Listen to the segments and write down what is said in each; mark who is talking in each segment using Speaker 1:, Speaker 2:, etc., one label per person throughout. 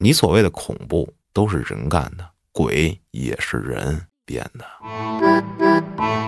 Speaker 1: 你所谓的恐怖都是人干的，鬼也是人变的。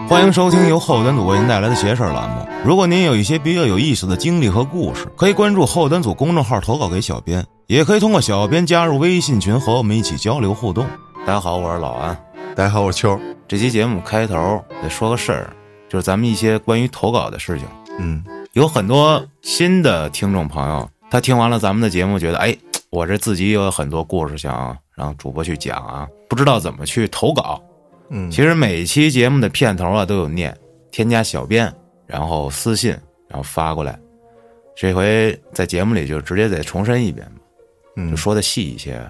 Speaker 1: 欢迎收听由后端组为您带来的邪事儿栏目。如果您有一些比较有意思的经历和故事，可以关注后端组公众号投稿给小编，也可以通过小编加入微信群和我们一起交流互动。大家好，我是老安。
Speaker 2: 大家好，我是秋。
Speaker 1: 这期节目开头得说个事儿，就是咱们一些关于投稿的事情。
Speaker 2: 嗯，
Speaker 1: 有很多新的听众朋友，他听完了咱们的节目，觉得哎，我这自己也有很多故事想让主播去讲啊，不知道怎么去投稿。
Speaker 2: 嗯，
Speaker 1: 其实每期节目的片头啊都有念，添加小编，然后私信，然后发过来。这回在节目里就直接再重申一遍吧，
Speaker 2: 嗯
Speaker 1: 就说的细一些，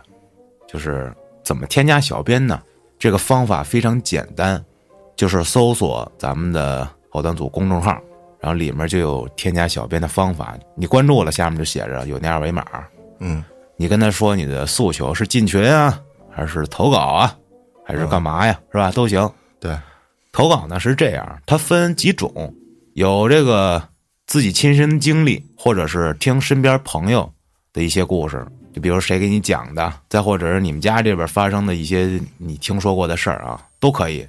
Speaker 1: 就是怎么添加小编呢？这个方法非常简单，就是搜索咱们的后端组公众号，然后里面就有添加小编的方法。你关注了，下面就写着有那二维码，
Speaker 2: 嗯
Speaker 1: 你跟他说你的诉求是进群啊，还是投稿啊，还是干嘛呀，是吧？都行。
Speaker 2: 对，
Speaker 1: 投稿呢是这样，它分几种，有这个自己亲身经历，或者是听身边朋友的一些故事，就比如谁给你讲的，再或者是你们家这边发生的一些你听说过的事儿啊，都可以。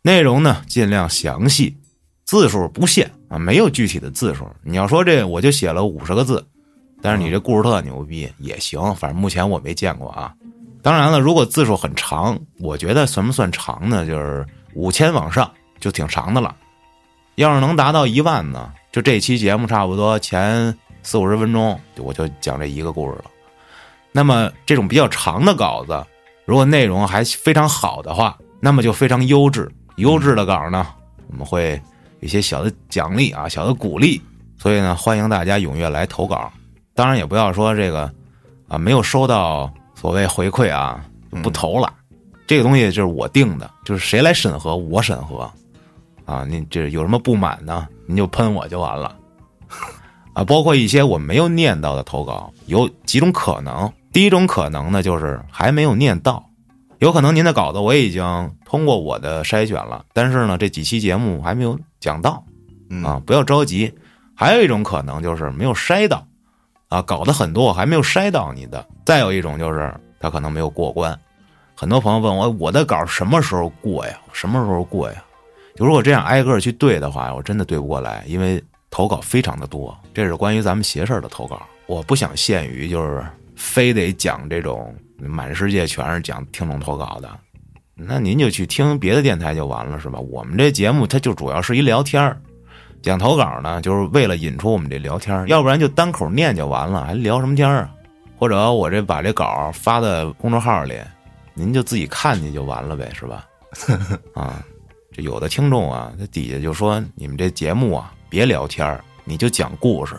Speaker 1: 内容呢尽量详细，字数不限啊，没有具体的字数。你要说这我就写了五十个字，但是你这故事特牛逼也行，反正目前我没见过啊。当然了，如果字数很长，我觉得算不算长呢？就是五千往上就挺长的了。要是能达到一万呢，就这期节目差不多前四五十分钟，我就讲这一个故事了。那么这种比较长的稿子，如果内容还非常好的话，那么就非常优质。优质的稿呢，我们会有一些小的奖励啊，小的鼓励。所以呢，欢迎大家踊跃来投稿。当然也不要说这个啊，没有收到所谓回馈啊，不投了。这个东西就是我定的，就是谁来审核我审核，啊，您这有什么不满呢？您就喷我就完了，啊，包括一些我没有念到的投稿，有几种可能。第一种可能呢，就是还没有念到，有可能您的稿子我已经通过我的筛选了，但是呢，这几期节目还没有讲到，
Speaker 2: 嗯
Speaker 1: 啊，不要着急。还有一种可能就是没有筛到，啊，搞得很多我还没有筛到你的。再有一种就是他可能没有过关。很多朋友问我，我的稿什么时候过呀？什么时候过呀？就如果这样挨个去对的话，我真的对不过来，因为投稿非常的多。这是关于咱们邪事儿的投稿，我不想限于就是非得讲这种满世界全是讲听众投稿的，那您就去听别的电台就完了，是吧？我们这节目它就主要是一聊天儿讲投稿呢，就是为了引出我们这聊天儿要不然就单口念就完了，还聊什么天儿啊？或者我这把这稿发在公众号里，您就自己看去就完了呗，是吧？啊，这有的听众啊，他底下就说你们这节目啊，别聊天儿你就讲故事。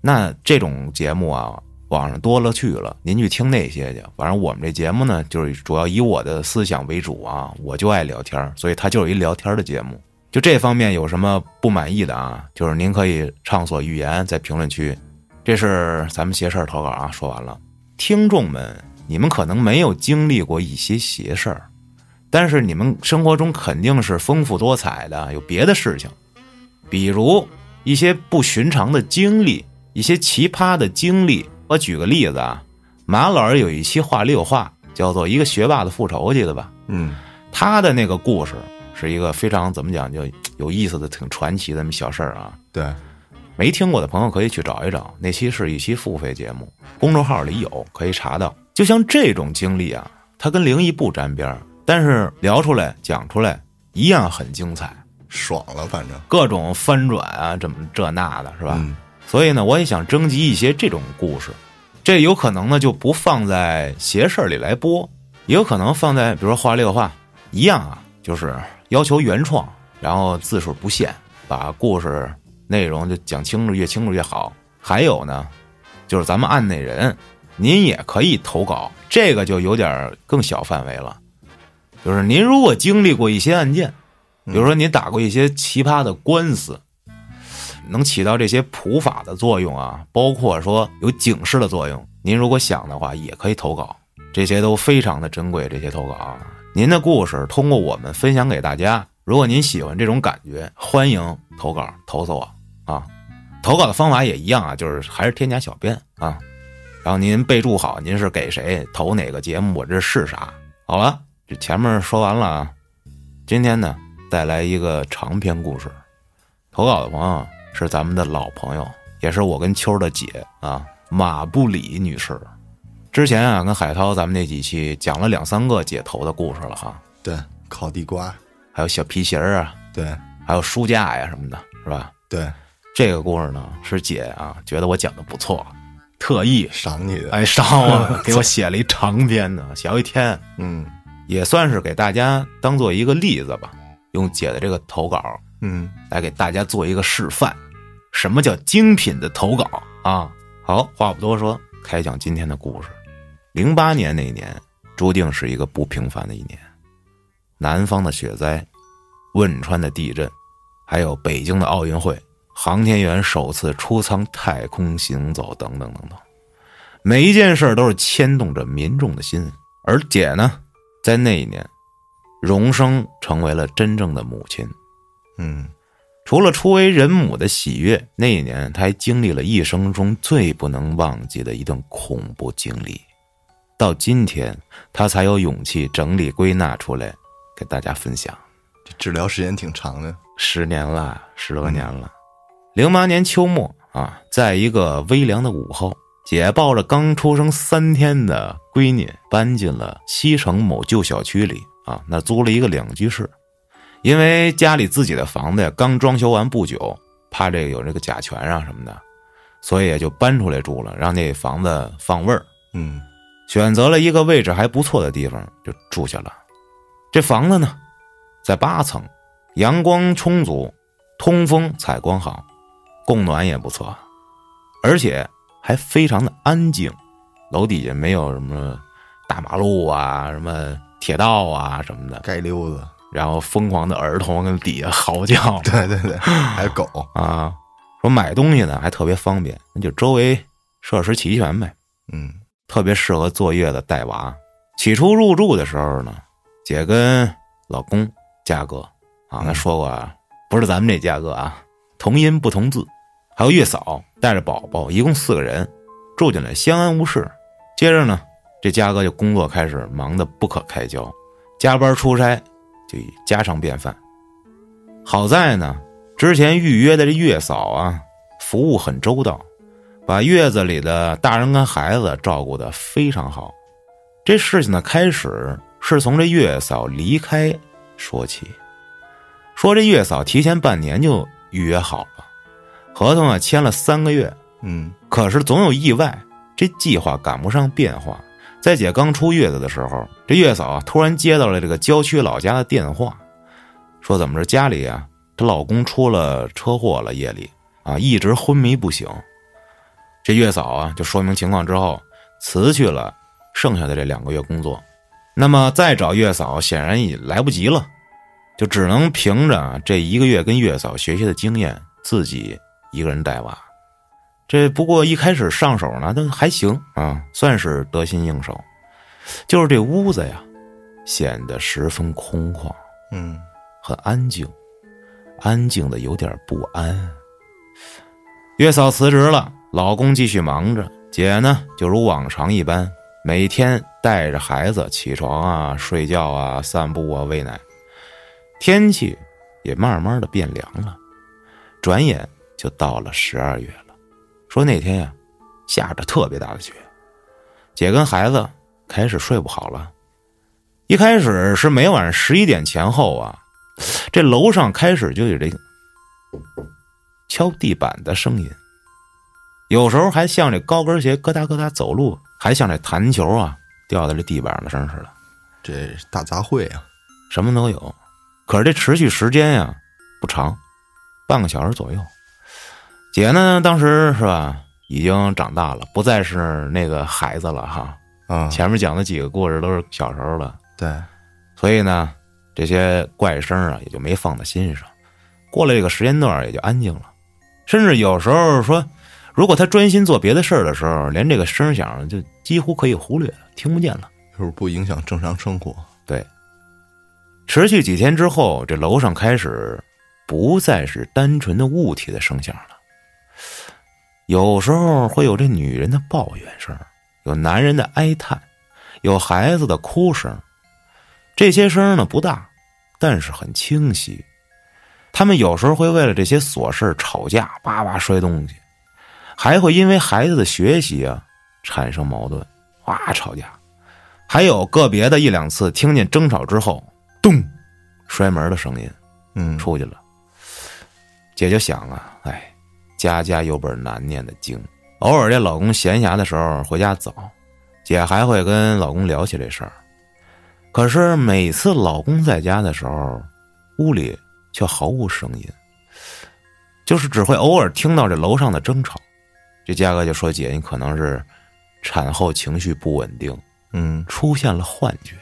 Speaker 1: 那这种节目啊，网上多了去了，您去听那些去。反正我们这节目呢，就是主要以我的思想为主啊，我就爱聊天儿，所以它就是一聊天儿的节目。就这方面有什么不满意的啊？就是您可以畅所欲言，在评论区。这是咱们邪事儿投稿啊，说完了。听众们，你们可能没有经历过一些邪事儿，但是你们生活中肯定是丰富多彩的，有别的事情，比如一些不寻常的经历，一些奇葩的经历。我举个例子啊，马老师有一期话里有话，叫做《一个学霸的复仇》，记得吧？
Speaker 2: 嗯
Speaker 1: 他的那个故事是一个非常怎么讲就有意思的、挺传奇的那么小事儿啊。
Speaker 2: 对，
Speaker 1: 没听过的朋友可以去找一找，那期是一期付费节目，公众号里有可以查到。就像这种经历啊，它跟灵异不沾边儿，但是聊出来讲出来一样很精彩，
Speaker 2: 爽了，反正
Speaker 1: 各种翻转啊，怎么这那的，是吧？
Speaker 2: 嗯
Speaker 1: 所以呢，我也想征集一些这种故事，这有可能呢就不放在邪事儿里来播，也有可能放在比如说话里有话一样啊，就是要求原创，然后字数不限，把故事内容就讲清楚，越清楚越好。还有呢，就是咱们案内人，您也可以投稿，这个就有点更小范围了。就是您如果经历过一些案件，比如说您打过一些奇葩的官司，能起到这些普法的作用啊，包括说有警示的作用。您如果想的话，也可以投稿，这些都非常的珍贵。这些投稿啊，您的故事通过我们分享给大家。如果您喜欢这种感觉，欢迎投稿投诉我啊。投稿的方法也一样啊，就是还是添加小编啊。然后您备注好您是给谁投哪个节目，我这是啥。好了，这前面说完了啊，今天呢带来一个长篇故事，投稿的朋友是咱们的老朋友，也是我跟秋的姐啊，马布里女士。之前啊跟海涛咱们那几期讲了两三个姐头的故事了哈，
Speaker 2: 对，烤地瓜，
Speaker 1: 还有小皮鞋儿啊，
Speaker 2: 对。
Speaker 1: 还有书架呀什么的，是吧？
Speaker 2: 对，
Speaker 1: 这个故事呢是姐啊觉得我讲的不错，特意
Speaker 2: 赏你的，
Speaker 1: 哎赏我 给我写了一长篇呢，小一天，
Speaker 2: 嗯。
Speaker 1: 也算是给大家当做一个例子吧，用姐的这个投稿
Speaker 2: 嗯，
Speaker 1: 来给大家做一个示范，什么叫精品的投稿啊？好，话不多说，开讲今天的故事。零八年那年，注定是一个不平凡的一年，南方的雪灾，汶川的地震，还有北京的奥运会，航天员首次出舱太空行走，等等等等，每一件事都是牵动着民众的心。而姐呢，在那一年，荣升成为了真正的母亲。
Speaker 2: 嗯
Speaker 1: 除了初为人母的喜悦，那一年她还经历了一生中最不能忘记的一段恐怖经历。到今天，他才有勇气整理归纳出来，给大家分享。
Speaker 2: 这治疗时间挺长的，
Speaker 1: 十年了，十多年了。零八年秋末啊，在一个微凉的午后，姐抱着刚出生三天的闺女，搬进了西城某旧小区里啊，那租了一个两居室。因为家里自己的房子呀刚装修完不久，怕这个有这个甲醛啊什么的，所以也就搬出来住了，让那房子放味儿。
Speaker 2: 嗯
Speaker 1: 选择了一个位置还不错的地方就住下了。这房子呢，在八层，阳光充足，通风采光好，供暖也不错，而且还非常的安静。楼底下没有什么大马路啊、什么铁道啊什么的，
Speaker 2: 街溜子，
Speaker 1: 然后疯狂的儿童跟底下嚎叫
Speaker 2: 对对对，还有狗，
Speaker 1: 啊。说买东西呢还特别方便，那就周围设施齐全呗。
Speaker 2: 嗯
Speaker 1: 特别适合坐月子带娃。起初入住的时候呢，姐跟老公嘉哥啊，他说过啊，不是咱们这嘉哥啊，同音不同字，还有月嫂带着宝宝，一共四个人住进来，相安无事。接着呢，这嘉哥就工作开始忙得不可开交，加班出差就家常便饭。好在呢，之前预约的这月嫂啊，服务很周到。把月子里的大人跟孩子照顾的非常好。这事情的开始是从这月嫂离开说起，说这月嫂提前半年就预约好了，合同啊签了三个月，
Speaker 2: 嗯
Speaker 1: 可是总有意外，这计划赶不上变化。在姐刚出月子的时候，这月嫂啊突然接到了这个郊区老家的电话，说怎么着家里啊她老公出了车祸了，夜里啊一直昏迷不醒。这月嫂啊，就说明情况之后，辞去了剩下的这两个月工作。那么再找月嫂，显然也来不及了，就只能凭着这一个月跟月嫂学习的经验，自己一个人带娃。这不过一开始上手呢，都还行啊，算是得心应手。就是这屋子呀，显得十分空旷，
Speaker 2: 嗯
Speaker 1: 很安静，安静的有点不安。月嫂辞职了，老公继续忙着，姐呢就如往常一般，每天带着孩子起床啊、睡觉啊、散步啊、喂奶。天气也慢慢的变凉了，转眼就到了十二月了。说那天呀、下着特别大的雪，姐跟孩子开始睡不好了。一开始是每晚十一点前后啊，这楼上开始就有这敲地板的声音，有时候还像这高跟鞋咯哒咯哒走路，还像这弹球啊掉在这地板上的声似的，
Speaker 2: 这大杂烩啊，
Speaker 1: 什么都有。可是这持续时间呀不长，半个小时左右。姐呢，当时是吧，已经长大了，不再是那个孩子了哈。
Speaker 2: 啊，
Speaker 1: 前面讲的几个故事都是小时候的。
Speaker 2: 对，
Speaker 1: 所以呢，这些怪声啊也就没放在心上。过了这个时间段，也就安静了。甚至有时候说，如果他专心做别的事儿的时候，连这个声响就几乎可以忽略了，听不见了。
Speaker 2: 就是不影响正常生活。
Speaker 1: 对，持续几天之后，这楼上开始不再是单纯的物体的声响了，有时候会有这女人的抱怨声，有男人的哀叹，有孩子的哭声。这些声呢不大，但是很清晰。他们有时候会为了这些琐事吵架，叭叭摔东西，还会因为孩子的学习啊产生矛盾，哇吵架。还有个别的一两次听见争吵之后，咚，摔门的声音，
Speaker 2: 嗯，
Speaker 1: 出去了。姐就想啊，哎，家家有本难念的经。偶尔这老公闲暇的时候回家早，姐还会跟老公聊起这事儿。可是每次老公在家的时候，屋里却毫无声音，就是只会偶尔听到这楼上的争吵。这佳哥就说：“姐，你可能是产后情绪不稳定，
Speaker 2: 嗯
Speaker 1: 出现了幻觉，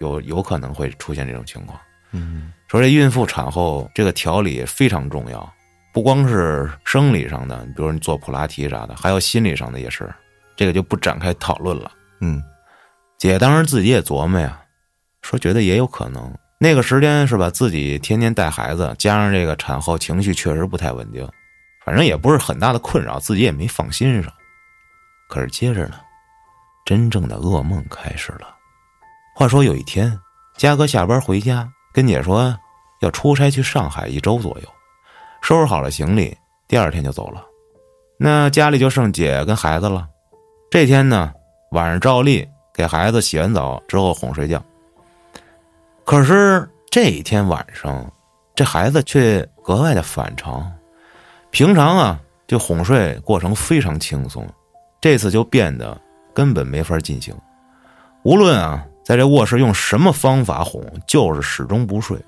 Speaker 1: 有有可能会出现这种情况。”
Speaker 2: 嗯
Speaker 1: 说这孕妇产后这个调理非常重要，不光是生理上的，比如你做普拉提啥的，还有心理上的也是，这个就不展开讨论了。
Speaker 2: 嗯
Speaker 1: 姐当时自己也琢磨呀，说觉得也有可能，那个时间是吧，自己天天带孩子，加上这个产后情绪确实不太稳定，反正也不是很大的困扰，自己也没放心上。可是接着呢，真正的噩梦开始了。话说有一天，嘉哥下班回家，跟姐说要出差去上海一周左右，收拾好了行李，第二天就走了。那家里就剩姐跟孩子了。这天呢，晚上照例给孩子洗完澡之后哄睡觉。可是这一天晚上，这孩子却格外的反常。平常啊，就哄睡过程非常轻松，这次就变得根本没法进行。无论啊，在这卧室用什么方法哄，就是始终不睡。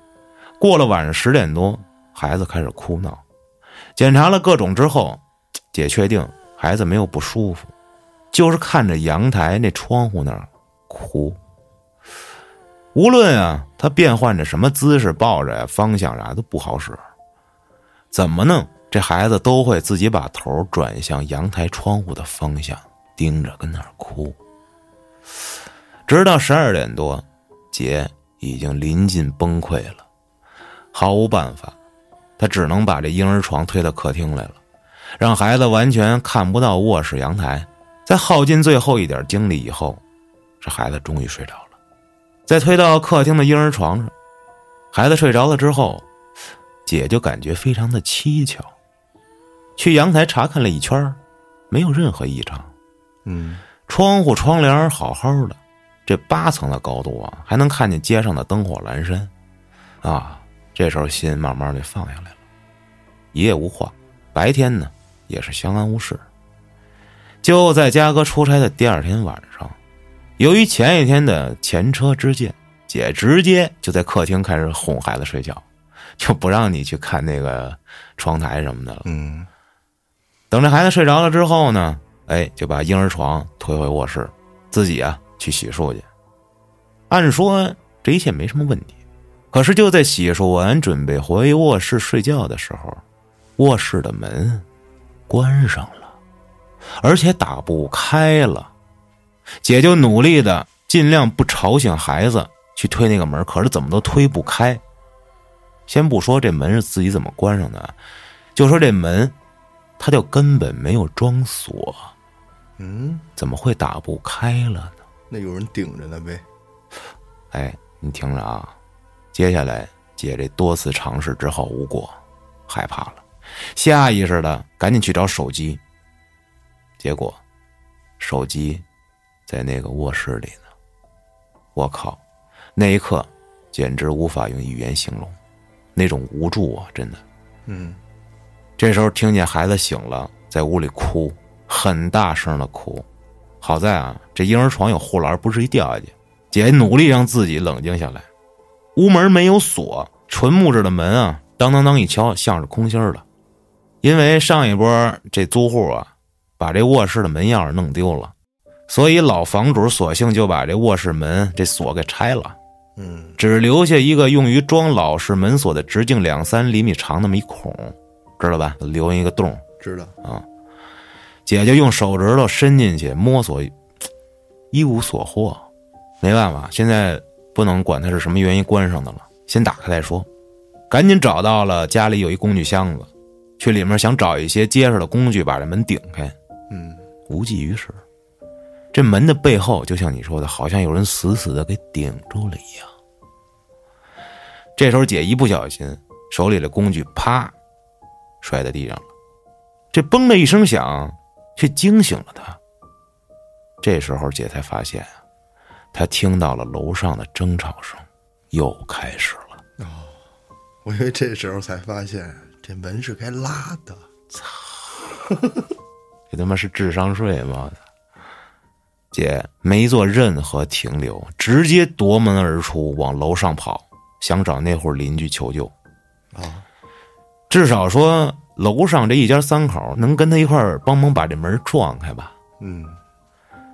Speaker 1: 过了晚上十点多，孩子开始哭闹。检查了各种之后，姐确定孩子没有不舒服，就是看着阳台那窗户那儿哭。无论啊，他变换着什么姿势抱着呀，方向啥都不好使。怎么弄，这孩子都会自己把头转向阳台窗户的方向，盯着跟那儿哭。直到十二点多，姐已经临近崩溃了，毫无办法，她只能把这婴儿床推到客厅来了，让孩子完全看不到卧室阳台。在耗尽最后一点精力以后，这孩子终于睡着了。在推到客厅的婴儿床上，孩子睡着了之后，姐就感觉非常的蹊跷。去阳台查看了一圈，没有任何异常。
Speaker 2: 嗯
Speaker 1: 窗户窗帘好好的，这八层的高度啊，还能看见街上的灯火阑珊，啊，这时候心慢慢的放下来了，一夜无话。白天呢，也是相安无事。就在嘉哥出差的第二天晚上，由于前一天的前车之鉴，姐直接就在客厅开始哄孩子睡觉，就不让你去看那个窗台什么的了。
Speaker 2: 嗯
Speaker 1: 等这孩子睡着了之后呢，哎，就把婴儿床推回卧室，自己啊去洗漱去。按说这一切没什么问题，可是就在洗漱完准备回卧室睡觉的时候，卧室的门关上了，而且打不开了。姐就努力的尽量不吵醒孩子去推那个门，可是怎么都推不开。先不说这门是自己怎么关上的，就说这门。他就根本没有装锁，
Speaker 2: 嗯，
Speaker 1: 怎么会打不开了呢？
Speaker 2: 那有人顶着呢呗。
Speaker 1: 哎，你听着啊，接下来姐这多次尝试之后无果，害怕了，下意识的赶紧去找手机。结果，手机在那个卧室里呢。我靠，那一刻简直无法用语言形容，那种无助啊，真的。
Speaker 2: 嗯
Speaker 1: 这时候听见孩子醒了，在屋里哭，很大声的哭。好在啊，这婴儿床有护栏，不至于掉下去。姐努力让自己冷静下来。屋门没有锁，纯木质的门啊，当当当一敲，像是空心儿的。因为上一波这租户啊，把这卧室的门钥匙弄丢了，所以老房主索性就把这卧室门这锁给拆了，
Speaker 2: 嗯
Speaker 1: 只留下一个用于装老式门锁的直径两三厘米长那么一孔。知道吧？留一个洞，
Speaker 2: 知道啊。
Speaker 1: 姐就用手指头伸进去摸索，一无所获。没办法，现在不能管它是什么原因关上的了，先打开再说。赶紧找到了家里有一工具箱子，去里面想找一些结实的工具把这门顶开，
Speaker 2: 嗯
Speaker 1: 无济于事。这门的背后，就像你说的，好像有人死死的给顶住了一样。这时候，姐一不小心，手里的工具啪摔在地上了。这嘣的一声响，却惊醒了他。这时候，姐才发现，她听到了楼上的争吵声又开始了。
Speaker 2: 哦我以为这时候才发现这门是该拉的。
Speaker 1: 操这他妈是智商税吗？姐没做任何停留，直接夺门而出，往楼上跑，想找那户邻居求救。
Speaker 2: 啊，
Speaker 1: 至少说楼上这一家三口能跟他一块儿帮忙把这门撞开吧。
Speaker 2: 嗯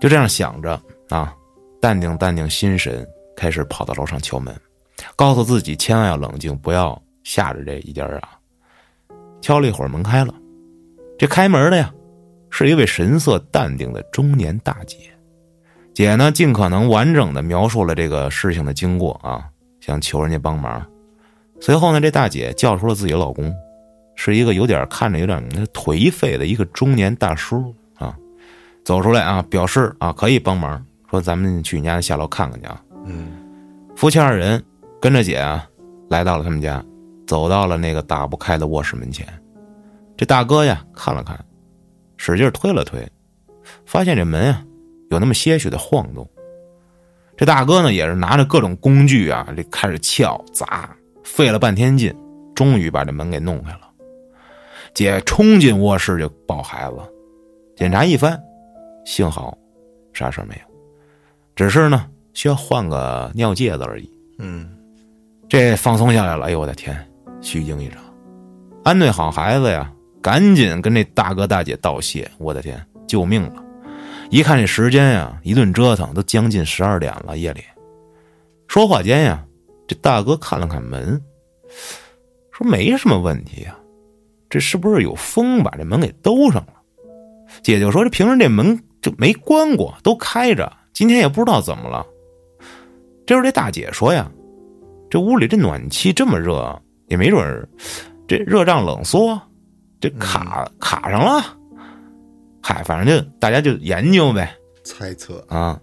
Speaker 1: 就这样想着啊，淡定淡定心神，开始跑到楼上敲门，告诉自己千万要冷静，不要吓着这一家啊。敲了一会儿，门开了，这开门的呀，是一位神色淡定的中年大姐。姐呢，尽可能完整的描述了这个事情的经过啊，想求人家帮忙。随后呢，这大姐叫出了自己的老公，是一个有点看着有点颓废的一个中年大叔啊，走出来啊，表示啊可以帮忙，说咱们去你家下楼看看去啊。
Speaker 2: 嗯
Speaker 1: 夫妻二人跟着姐啊，来到了他们家，走到了那个打不开的卧室门前。这大哥呀看了看，使劲推了推，发现这门啊有那么些许的晃动。这大哥呢也是拿着各种工具啊，这开始撬砸，费了半天劲，终于把这门给弄开了。姐冲进卧室就抱孩子，检查一番，幸好啥事儿没有，只是呢需要换个尿介子而已。
Speaker 2: 嗯
Speaker 1: 这放松下来了，哎呦我的天，虚惊一场。安顿好孩子呀，赶紧跟这大哥大姐道谢。我的天，救命了！一看这时间呀，一顿折腾都将近十二点了，夜里。说话间呀，这大哥看了看门，说没什么问题呀，这是不是有风把这门给兜上了？姐就说这平时这门就没关过，都开着，今天也不知道怎么了。这时候这大姐说呀。这屋里这暖气这么热，也没准儿这热胀冷缩，这卡、卡上了。嗨，反正就大家就研究呗
Speaker 2: 猜测
Speaker 1: 啊。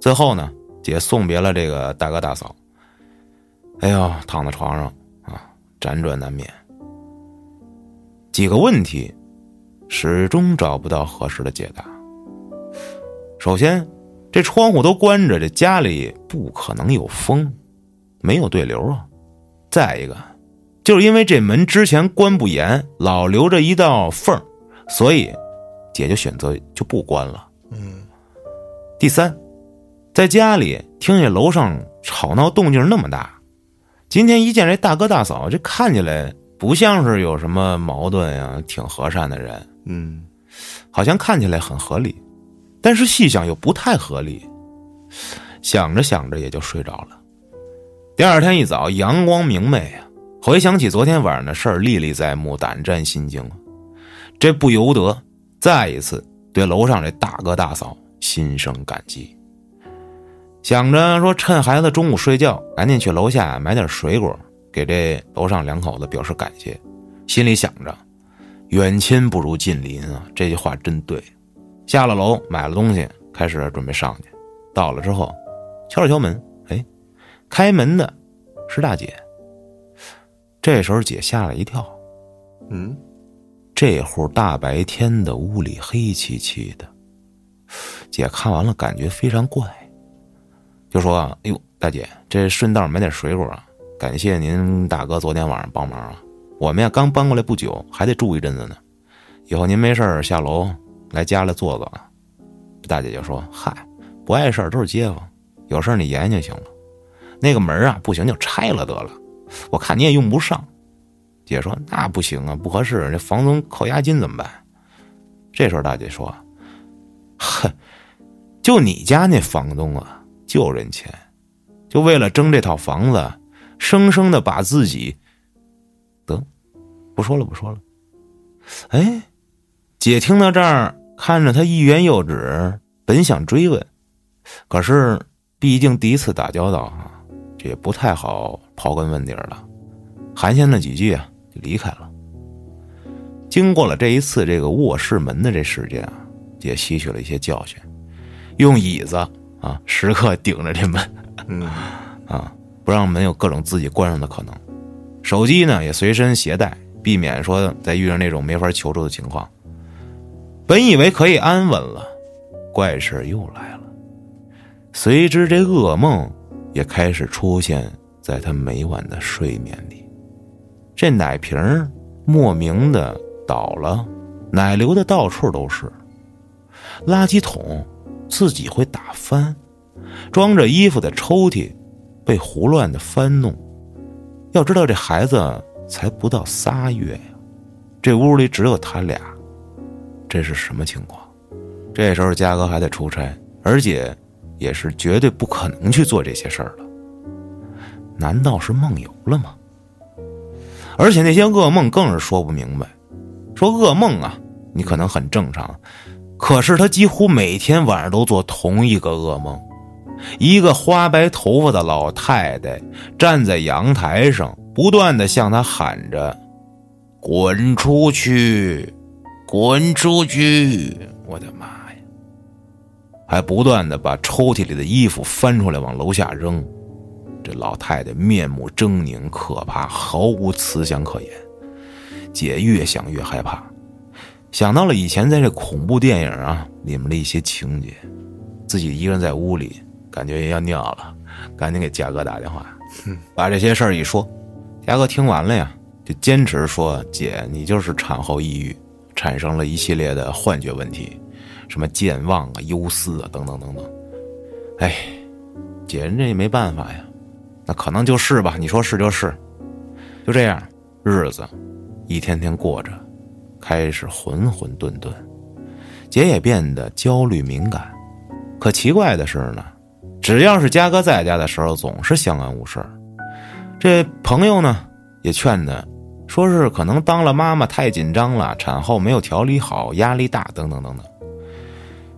Speaker 1: 最后呢，姐送别了这个大哥大嫂。哎呦，躺在床上啊，辗转难眠。几个问题，始终找不到合适的解答。首先，这窗户都关着，这家里不可能有风。没有对流啊！再一个，就是因为这门之前关不严，老留着一道缝所以姐就选择就不关了。
Speaker 2: 嗯
Speaker 1: 第三，在家里听见楼上吵闹动静那么大，今天一见这大哥大嫂，这看起来不像是有什么矛盾呀，挺和善的人，
Speaker 2: 嗯
Speaker 1: 好像看起来很合理，但是细想又不太合理，想着想着也就睡着了。第二天一早，阳光明媚啊，回想起昨天晚上的事儿，历历在目，胆战心惊啊。这不由得再一次对楼上这大哥大嫂心生感激。想着说，趁孩子中午睡觉，赶紧去楼下买点水果，给这楼上两口子表示感谢。心里想着，远亲不如近邻啊，这句话真对。下了楼，买了东西，开始准备上去。到了之后，敲了敲门，哎，开门的是大姐。这时候姐吓了一跳，
Speaker 2: 嗯
Speaker 1: 这户大白天的屋里黑漆漆的，姐看完了感觉非常怪，就说：“哎呦，大姐，这顺道买点水果啊，感谢您大哥昨天晚上帮忙啊。我们呀刚搬过来不久，还得住一阵子呢。以后您没事下楼来家里坐坐啊。”大姐就说：“嗨，不碍事儿，都是街坊，有事儿你言就行了。那个门啊不行就拆了得了，我看你也用不上。”姐说：“那不行啊，不合适，这房东扣押金怎么办？”这时候大姐说：“哼，就你家那房东啊，就人钱，就为了争这套房子，生生的把自己……得，不说了，不说了。”哎，姐听到这儿，看着他欲言又止，本想追问，可是毕竟第一次打交道啊，这也不太好刨根问底了，寒暄了几句啊。就离开了。经过了这一次这个卧室门的这事件啊，也吸取了一些教训。用椅子啊时刻顶着这门啊，不让门有各种自己关上的可能。手机呢也随身携带，避免说再遇上那种没法求助的情况。本以为可以安稳了，怪事又来了。随之，这噩梦也开始出现在他每晚的睡眠里。这奶瓶莫名的倒了，奶流的到处都是。垃圾桶自己会打翻，装着衣服的抽屉被胡乱的翻弄。要知道，这孩子才不到仨月呀，这屋里只有他俩，这是什么情况？这时候嘉哥还在出差，而且也是绝对不可能去做这些事儿了。难道是梦游了吗？而且那些噩梦更是说不明白。说噩梦啊，你可能很正常，可是他几乎每天晚上都做同一个噩梦。一个花白头发的老太太站在阳台上，不断的向他喊着：“滚出去，滚出去！”我的妈呀！还不断的把抽屉里的衣服翻出来往楼下扔。这老太太面目狰狞，可怕，毫无慈祥可言。姐越想越害怕，想到了以前在这恐怖电影啊里面的一些情节，自己一个人在屋里。感觉也要尿了，赶紧给嘉哥打电话，把这些事儿一说。嘉哥听完了呀，就坚持说：“姐，你就是产后抑郁，产生了一系列的幻觉问题，什么健忘啊、忧思啊，等等等等。”哎，姐，人这也没办法呀，那可能就是吧。你说是就是，就这样，日子一天天过着，开始混混沌沌，姐也变得焦虑敏感。可奇怪的是呢。只要是嘉哥在家的时候，总是相安无事这朋友呢，也劝他，说是可能当了妈妈太紧张了，产后没有调理好，压力大，等等等等。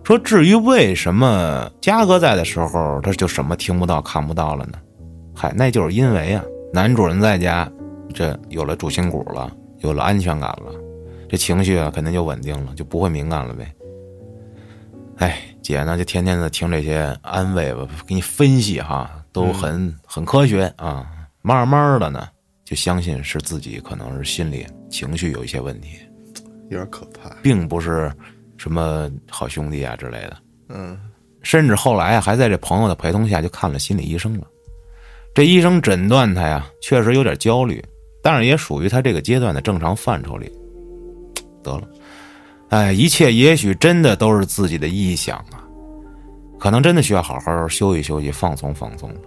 Speaker 1: 说至于为什么嘉哥在的时候，他就什么听不到、看不到了呢？嗨，那就是因为啊，男主人在家，这有了主心骨了，有了安全感了，这情绪啊肯定就稳定了，就不会敏感了呗。哎。姐呢，就天天的听这些安慰吧，给你分析哈，都很很科学啊。慢慢的呢，就相信是自己可能是心理情绪有一些问题，
Speaker 2: 有点可怕，
Speaker 1: 并不是什么好兄弟啊之类的。
Speaker 2: 嗯，
Speaker 1: 甚至后来啊，还在这朋友的陪同下就看了心理医生了。这医生诊断他呀，确实有点焦虑，但是也属于他这个阶段的正常范畴里。得了。哎，一切也许真的都是自己的臆想啊，可能真的需要好好休息休息、放松放松了。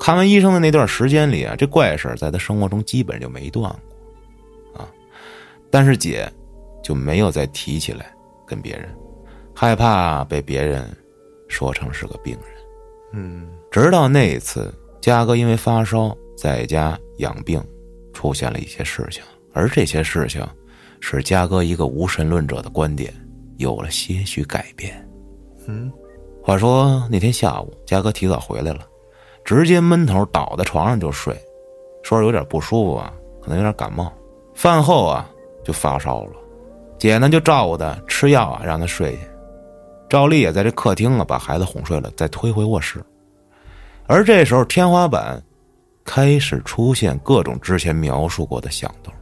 Speaker 1: 看完医生的那段时间里啊，这怪事在他生活中基本就没断过啊。但是姐就没有再提起来跟别人，害怕被别人说成是个病人。
Speaker 2: 嗯，
Speaker 1: 直到那一次，嘉哥因为发烧在家养病，出现了一些事情，而这些事情。使嘉哥一个无神论者的观点有了些许改变。
Speaker 2: 嗯，
Speaker 1: 话说那天下午，嘉哥提早回来了，直接闷头倒在床上就睡，说是有点不舒服啊，可能有点感冒。饭后啊就发烧了，姐呢就照顾他吃药啊，让他睡去。赵丽也在这客厅啊把孩子哄睡了，再推回卧室。而这时候天花板开始出现各种之前描述过的响动。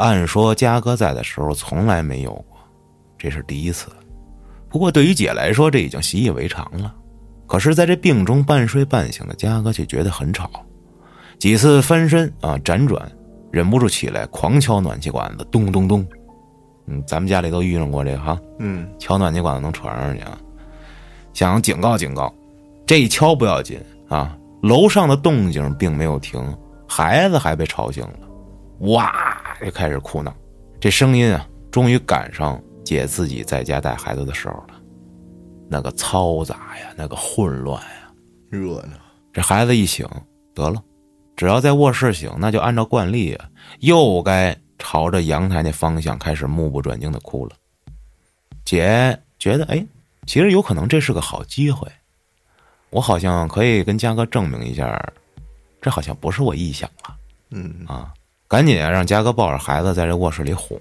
Speaker 1: 按说嘉哥在的时候从来没有过，这是第一次。不过对于姐来说，这已经习以为常了。可是，在这病中半睡半醒的嘉哥却觉得很吵，几次翻身啊辗转，忍不住起来狂敲暖气管子，咚咚咚。嗯，咱们家里都遇上过这个哈。
Speaker 2: 嗯，
Speaker 1: 敲暖气管子能传上去啊？想警告警告，这一敲不要紧啊，楼上的动静并没有停，孩子还被吵醒了。哇！就开始哭闹，这声音啊，终于赶上姐自己在家带孩子的时候了。那个嘈杂呀，那个混乱呀，
Speaker 2: 热闹。
Speaker 1: 这孩子一醒，得了，只要在卧室醒，那就按照惯例啊，又该朝着阳台那方向开始目不转睛的哭了。姐觉得，哎，其实有可能这是个好机会，我好像可以跟嘉哥证明一下，这好像不是我臆想了。
Speaker 2: 嗯
Speaker 1: 啊。赶紧啊，让嘉哥抱着孩子在这卧室里哄。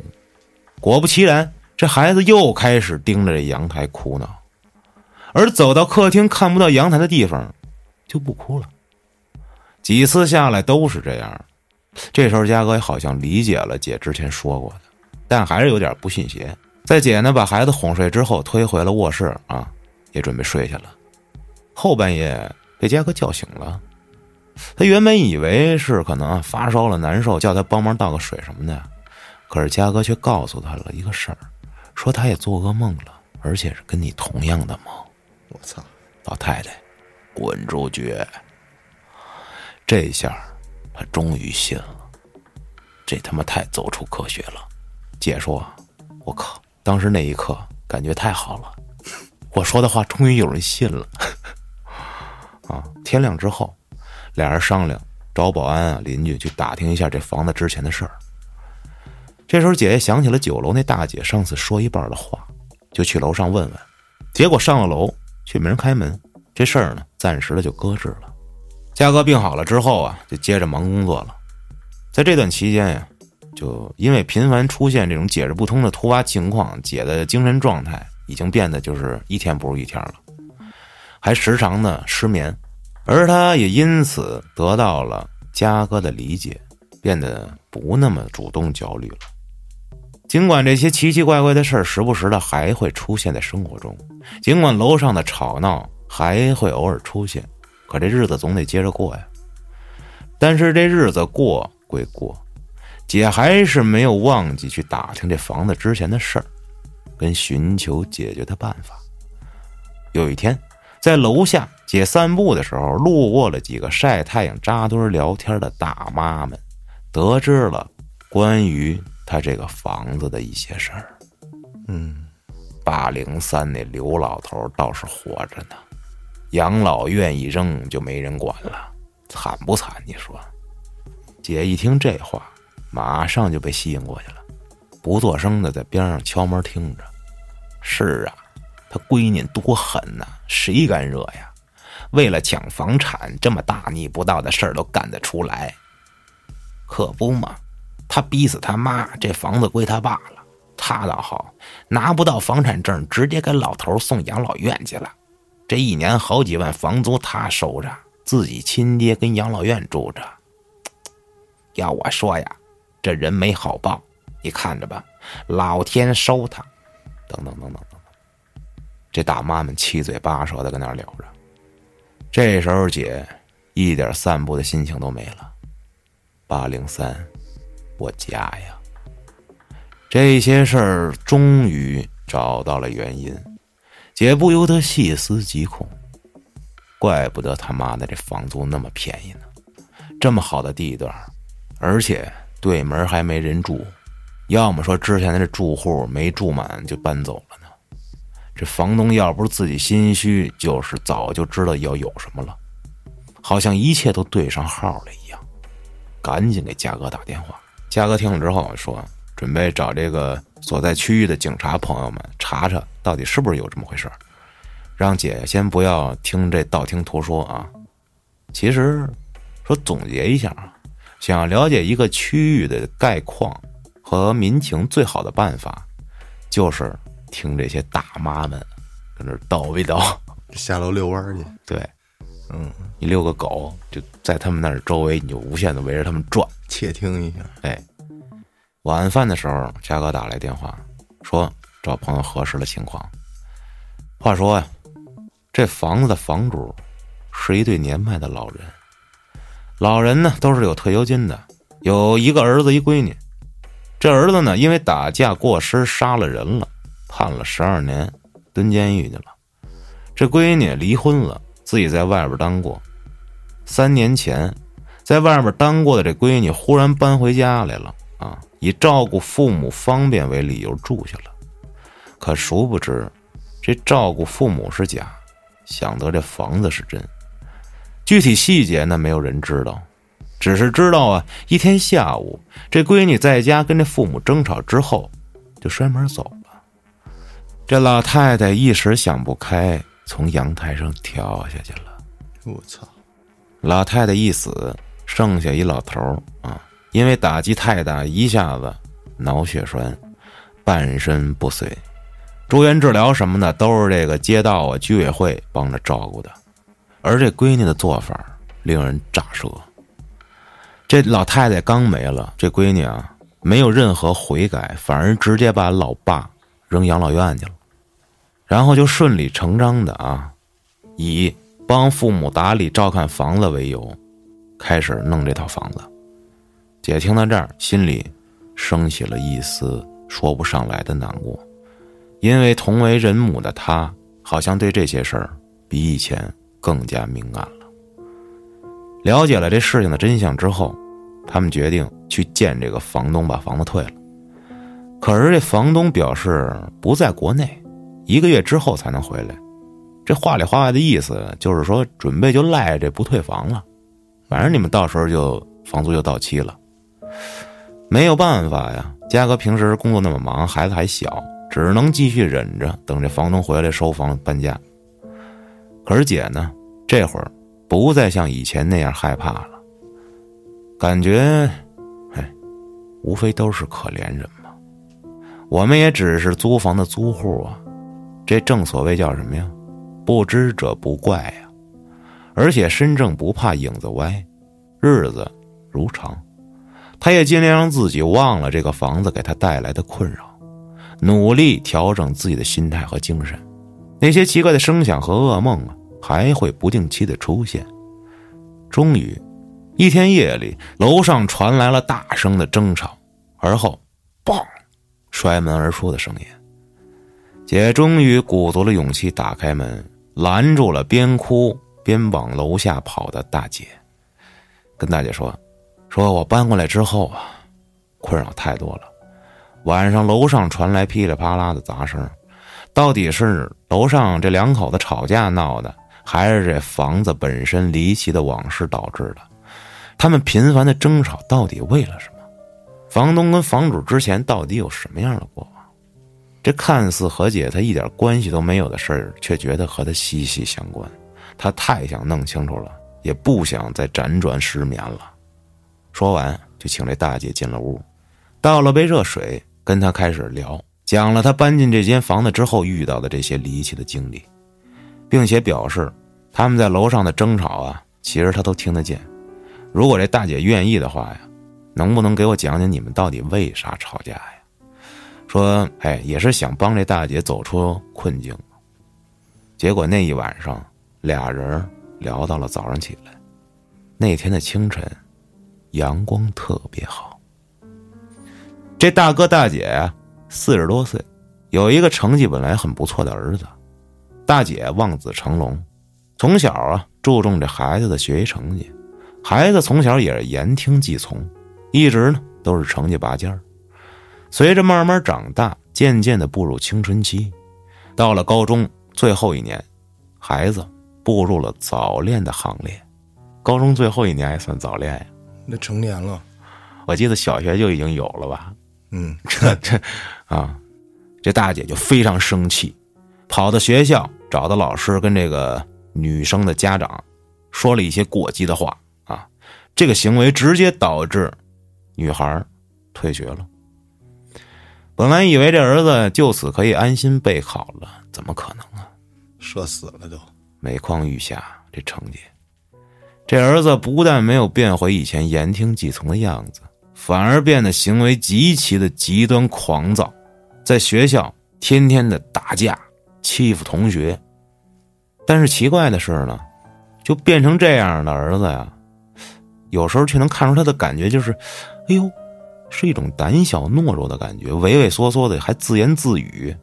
Speaker 1: 果不其然，这孩子又开始盯着这阳台哭闹。而走到客厅看不到阳台的地方，就不哭了。几次下来都是这样。这时候嘉哥也好像理解了姐之前说过的，但还是有点不信邪。在姐呢把孩子哄睡之后，推回了卧室啊，也准备睡下了。后半夜被嘉哥叫醒了。他原本以为是可能发烧了难受，叫他帮忙倒个水什么的。可是嘉哥却告诉他了一个事儿，说他也做噩梦了，而且是跟你同样的梦。
Speaker 2: 我操！
Speaker 1: 老太太，滚出去！这下他终于信了，这他妈太走出科学了。姐说：“我靠！当时那一刻感觉太好了，我说的话终于有人信了。”啊！天亮之后，俩人商量找保安啊、邻居去打听一下这房子之前的事儿。这时候，姐姐想起了酒楼那大姐上次说一半的话，就去楼上问问。结果上了楼，却没人开门。这事儿呢，暂时的就搁置了。嘉哥病好了之后啊，就接着忙工作了。在这段期间呀，就因为频繁出现这种解释不通的突发情况，姐的精神状态已经变得就是一天不如一天了，还时常的失眠。而他也因此得到了嘉哥的理解，变得不那么主动焦虑了。尽管这些奇奇怪怪的事儿时不时的还会出现在生活中，尽管楼上的吵闹还会偶尔出现，可这日子总得接着过呀。但是这日子过归过，姐还是没有忘记去打听这房子之前的事儿，跟寻求解决的办法。有一天，在楼下姐散步的时候，路过了几个晒太阳扎堆聊天的大妈们，得知了关于。她这个房子的一些事儿，
Speaker 2: 嗯，
Speaker 1: 八零三那刘老头倒是活着呢，养老院一扔就没人管了，惨不惨？你说？姐一听这话，马上就被吸引过去了，不作声的在边上敲门听着。是啊，他闺女多狠呐，谁敢惹呀？为了抢房产，这么大逆不道的事儿都干得出来，可不嘛？他逼死他妈，这房子归他爸了。他倒好，拿不到房产证，直接给老头送养老院去了。这一年好几万房租他收着，自己亲爹跟养老院住着。要我说呀，这人没好报，你看着吧，老天收他。等等等等等，这大妈们七嘴八舌的跟那聊着。这时候姐一点散步的心情都没了。八零三。我家呀，这些事儿终于找到了原因，姐不由得细思极恐。怪不得他妈的这房租那么便宜呢，这么好的地段，而且对门还没人住，要么说之前的这住户没住满就搬走。这房东要不是自己心虚，就是早就知道要有什么了，好像一切都对上号了一样，赶紧给嘉哥打电话。嘉哥听了之后说：“准备找这个所在区域的警察朋友们查查，到底是不是有这么回事儿让姐先不要听这道听途说啊。其实，说总结一下啊，想要了解一个区域的概况和民情，最好的办法就是听这些大妈们搁那叨一叨。
Speaker 2: 下楼遛弯去。
Speaker 1: 对，嗯，你遛个狗，就在他们那儿周围，你就无限的围着他们转。”
Speaker 2: 窃听一下，
Speaker 1: 哎，晚饭的时候，嘉哥打来电话，说找朋友核实了情况。话说呀，这房子的房主是一对年迈的老人，老人呢都是有退休金的，有一个儿子一闺女。这儿子呢因为打架过失杀了人了，判了十二年，蹲监狱去了。这闺女离婚了，自己在外边当过，三年前。在外面当过的这闺女忽然搬回家来了啊，以照顾父母方便为理由住下了。可殊不知，这照顾父母是假，想得这房子是真。具体细节呢，没有人知道，只是知道啊，一天下午，这闺女在家跟这父母争吵之后，就摔门走。这老太太一时想不开，从阳台上跳下去了。
Speaker 2: 我操！
Speaker 1: 老太太一死。剩下一老头儿啊，因为打击太大，一下子脑血栓，半身不遂，住院治疗什么的都是这个街道啊居委会帮着照顾的，而这闺女的做法令人咋舌。这老太太刚没了，这闺女啊没有任何悔改，反而直接把老爸扔养老院去了，然后就顺理成章的啊，以帮父母打理照看房子为由，开始弄这套房子。姐听到这儿，心里升起了一丝说不上来的难过，因为同为人母的她，好像对这些事儿比以前更加敏感了。了解了这事情的真相之后，他们决定去见这个房东，把房子退了。可是这房东表示不在国内，一个月之后才能回来。这话里话外的意思就是说，准备就赖这不退房了，反正你们到时候就房租就到期了。没有办法呀，嘉哥平时工作那么忙，孩子还小，只能继续忍着，等这房东回来收房搬家。可是姐呢，这会儿。不再像以前那样害怕了，感觉，哎，无非都是可怜人嘛。我们也只是租房的租户啊，这正所谓叫什么呀？不知者不怪呀。而且身正不怕影子歪，日子如常。他也尽量让自己忘了这个房子给他带来的困扰，努力调整自己的心态和精神。那些奇怪的声响和噩梦啊。还会不定期的出现。终于，一天夜里，楼上传来了大声的争吵，而后，砰，摔门而出的声音。姐终于鼓足了勇气打开门，拦住了边哭边往楼下跑的大姐，跟大姐说：“说我搬过来之后啊，困扰太多了。晚上楼上传来噼里啪啦的杂声，到底是楼上这两口子吵架闹的。”还是这房子本身离奇的往事导致的，他们频繁的争吵到底为了什么？房东跟房主之前到底有什么样的过往？这看似和姐她一点关系都没有的事儿，却觉得和她息息相关。他太想弄清楚了，也不想再辗转失眠了。说完，就请这大姐进了屋，倒了杯热水，跟她开始聊，讲了她搬进这间房子之后遇到的这些离奇的经历。并且表示，他们在楼上的争吵啊，其实他都听得见。如果这大姐愿意的话呀，能不能给我讲讲你们到底为啥吵架呀？说，哎，也是想帮这大姐走出困境。结果那一晚上，俩人聊到了早上起来。那天的清晨，阳光特别好。这大哥大姐四十多岁，有一个成绩本来很不错的儿子。大姐望子成龙，从小啊注重这孩子的学习成绩，孩子从小也是言听计从，一直呢都是成绩拔尖儿。随着慢慢长大，渐渐的步入青春期，到了高中最后一年，孩子步入了早恋的行列。高中最后一年还算早恋呀？
Speaker 2: 那成年了，
Speaker 1: 我记得小学就已经有了吧？
Speaker 2: 嗯，
Speaker 1: 这这啊，这大姐就非常生气，跑到学校。找到老师跟这个女生的家长，说了一些过激的话啊，这个行为直接导致女孩退学了。本来以为这儿子就此可以安心备考了，怎么可能啊？
Speaker 2: 社死了都，
Speaker 1: 每况愈下，这成绩。这儿子不但没有变回以前言听计从的样子，反而变得行为极其的极端狂躁，在学校天天的打架。欺负同学，但是奇怪的是呢，就变成这样的儿子呀，有时候却能看出他的感觉就是，哎呦，是一种胆小懦弱的感觉，畏畏缩缩的，还自言自语，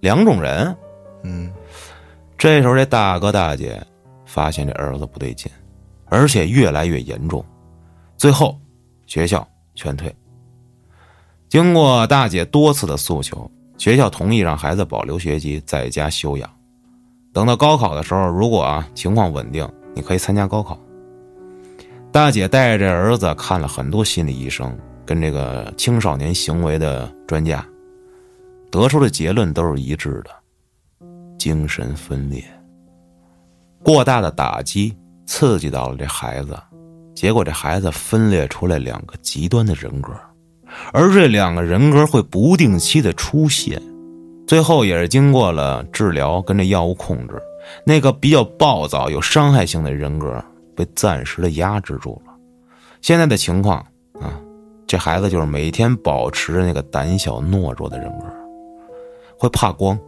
Speaker 1: 两种人。
Speaker 2: 嗯，
Speaker 1: 这时候这大哥大姐发现这儿子不对劲，而且越来越严重，最后学校劝退。经过大姐多次的诉求。学校同意让孩子保留学籍，在家休养。等到高考的时候，如果啊情况稳定，你可以参加高考。大姐带着儿子看了很多心理医生，跟这个青少年行为的专家，得出的结论都是一致的：精神分裂。过大的打击刺激到了这孩子，结果这孩子分裂出来两个极端的人格。而这两个人格会不定期的出现，最后也是经过了治疗跟这药物控制，那个比较暴躁、有伤害性的人格被暂时的压制住了。现在的情况啊，这孩子就是每天保持着那个胆小懦弱的人格，会怕光，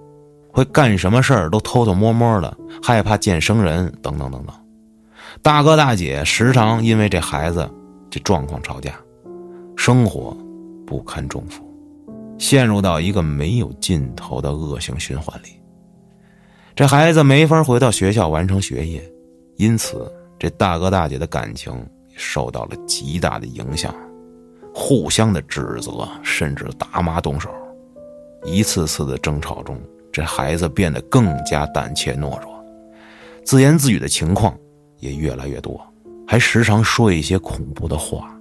Speaker 1: 会干什么事儿都偷偷摸摸的，害怕见生人，等等等等。大哥大姐时常因为这孩子这状况吵架，生活不堪重负，陷入到一个没有尽头的恶性循环里。这孩子没法回到学校完成学业，因此这大哥大姐的感情受到了极大的影响，互相的指责，甚至打骂动手。一次次的争吵中，这孩子变得更加胆怯懦弱，自言自语的情况也越来越多，还时常说一些恐怖的话，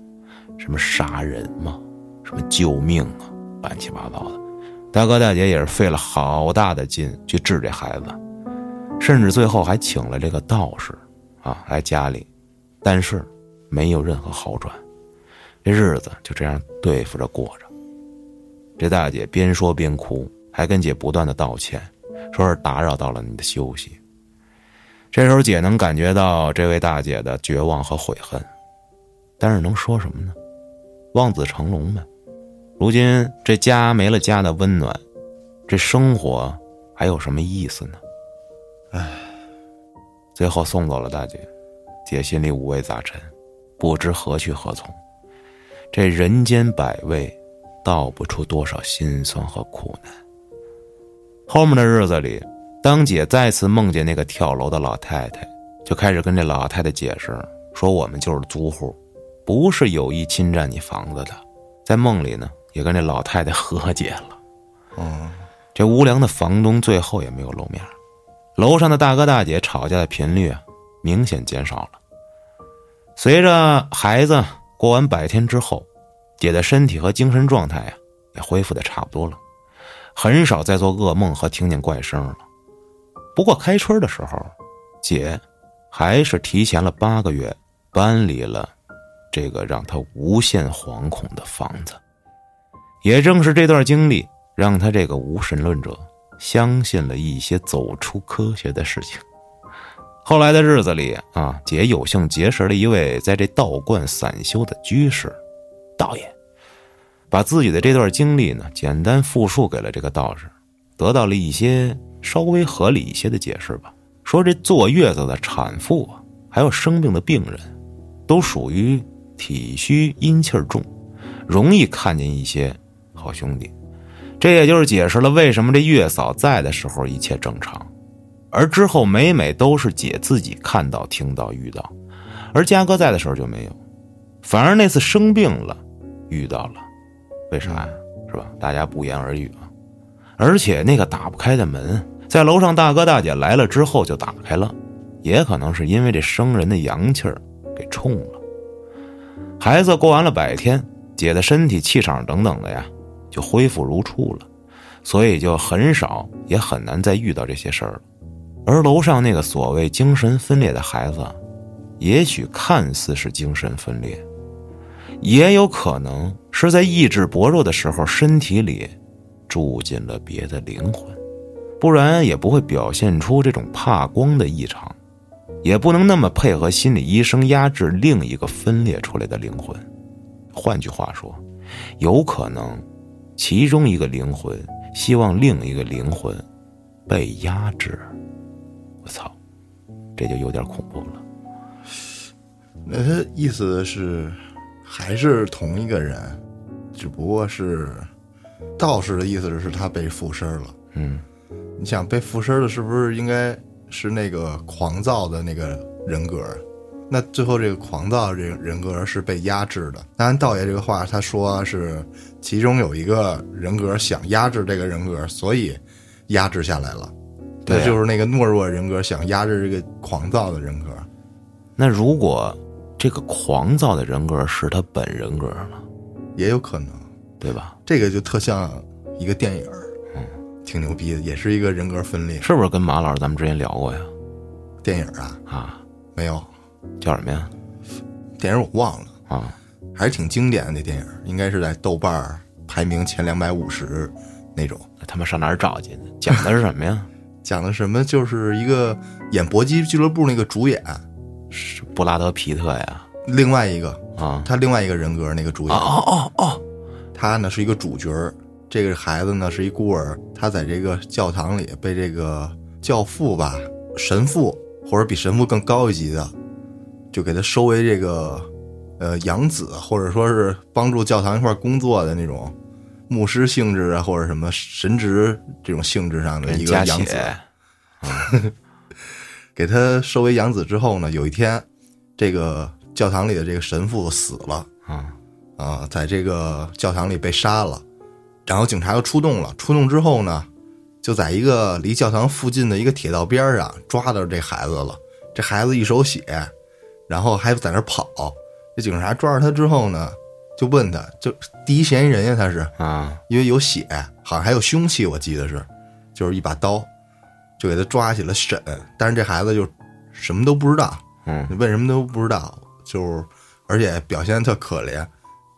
Speaker 1: 什么杀人嘛，什么救命啊，乱七八糟的。大哥大姐也是费了好大的劲去治这孩子，甚至最后还请了这个道士啊来家里，但是没有任何好转，这日子就这样对付着过着。这大姐边说边哭，还跟姐不断的道歉，说是打扰到了你的休息。这时候姐能感觉到这位大姐的绝望和悔恨，但是能说什么呢？望子成龙呗。如今这家没了家的温暖，这生活还有什么意思呢？唉，最后送走了大姐，姐心里五味杂陈，不知何去何从。这人间百味。道不出多少心酸和苦难。后面的日子里，当姐再次梦见那个跳楼的老太太，就开始跟这老太太解释说：“我们就是租户，不是有意侵占你房子的。”在梦里呢，也跟这老太太和解了。
Speaker 2: 嗯，
Speaker 1: 这无良的房东最后也没有露面。楼上的大哥大姐吵架的频率啊，明显减少了。随着孩子过完百天之后。姐的身体和精神状态呀，也恢复的差不多了，很少再做噩梦和听见怪声了。不过开春的时候，姐还是提前了八个月搬离了这个让她无限惶恐的房子。也正是这段经历，让她这个无神论者相信了一些走出科学的事情。后来的日子里啊，姐有幸结识了一位在这道观散修的居士。道爷把自己的这段经历呢，简单复述给了这个道士，得到了一些稍微合理一些的解释吧。说这坐月子的产妇啊，还有生病的病人，都属于体虚阴气重，容易看见一些好兄弟。这也就是解释了为什么这月嫂在的时候一切正常，而之后每每都是姐自己看到、听到、遇到，而嘉哥在的时候就没有，反而那次生病了。遇到了，为啥呀？是吧？大家不言而喻啊。而且那个打不开的门，在楼上大哥大姐来了之后就打开了，也可能是因为这生人的阳气儿给冲了。孩子过完了百天，姐的身体、气场等等的呀，就恢复如初了，所以就很少也很难再遇到这些事儿了。而楼上那个所谓精神分裂的孩子，也许看似是精神分裂。也有可能是在意志薄弱的时候，身体里住进了别的灵魂，不然也不会表现出这种怕光的异常，也不能那么配合心理医生压制另一个分裂出来的灵魂。换句话说，有可能其中一个灵魂希望另一个灵魂被压制。我操，这就有点恐怖了。
Speaker 2: 那他意思是？还是同一个人，只不过是道士的意思是他被附身了。
Speaker 1: 嗯，
Speaker 2: 你想被附身的，是不是应该是那个狂躁的那个人格？那最后这个狂躁这个人格是被压制的。当然，道爷这个话他说是其中有一个人格想压制这个人格，所以压制下来了。
Speaker 1: 对，
Speaker 2: 就是那个懦弱人格想压制这个狂躁的人格。
Speaker 1: 那如果？这个狂躁的人格是他本人格吗？
Speaker 2: 也有可能，
Speaker 1: 对吧？
Speaker 2: 这个就特像一个电影嗯，挺牛逼的，也是一个人格分裂，
Speaker 1: 是不是？跟马老师咱们之前聊过呀？
Speaker 2: 电影啊
Speaker 1: 啊，
Speaker 2: 没有，
Speaker 1: 叫什么呀？
Speaker 2: 电影我忘了
Speaker 1: 啊，
Speaker 2: 还是挺经典的那电影，应该是在豆瓣排名前两百五十那种。
Speaker 1: 他妈上哪儿找去呢？讲的是什么呀？
Speaker 2: 讲的什么？就是一个演搏击俱乐部那个主演，
Speaker 1: 是布拉德皮特呀？
Speaker 2: 另外一个
Speaker 1: 啊
Speaker 2: 他另外一个人格那个主演，
Speaker 1: 哦哦哦
Speaker 2: 他呢是一个主角儿，这个孩子呢是一孤儿，他在这个教堂里被这个教父吧、神父或者比神父更高一级的，就给他收为这个呃养子，或者说是帮助教堂一块工作的那种牧师性质啊，或者什么神职这种性质上的
Speaker 1: 哦，
Speaker 2: 一个
Speaker 1: 加
Speaker 2: 养子。
Speaker 1: 血，
Speaker 2: 给他收为养子之后呢，有一天，这个教堂里的这个神父死了
Speaker 1: 啊
Speaker 2: 啊，在这个教堂里被杀了，然后警察又出动了。出动之后呢，就在一个离教堂附近的一个铁道边上抓到这孩子了。这孩子一手血，然后还在那跑。这警察抓着他之后呢，就问他，就第一嫌疑人呀，他是
Speaker 1: 啊
Speaker 2: 因为有血，好像还有凶器，我记得是，就是一把刀，就给他抓起来审。但是这孩子就什么都不知道，
Speaker 1: 嗯
Speaker 2: 你问什么都不知道，就是而且表现特可怜。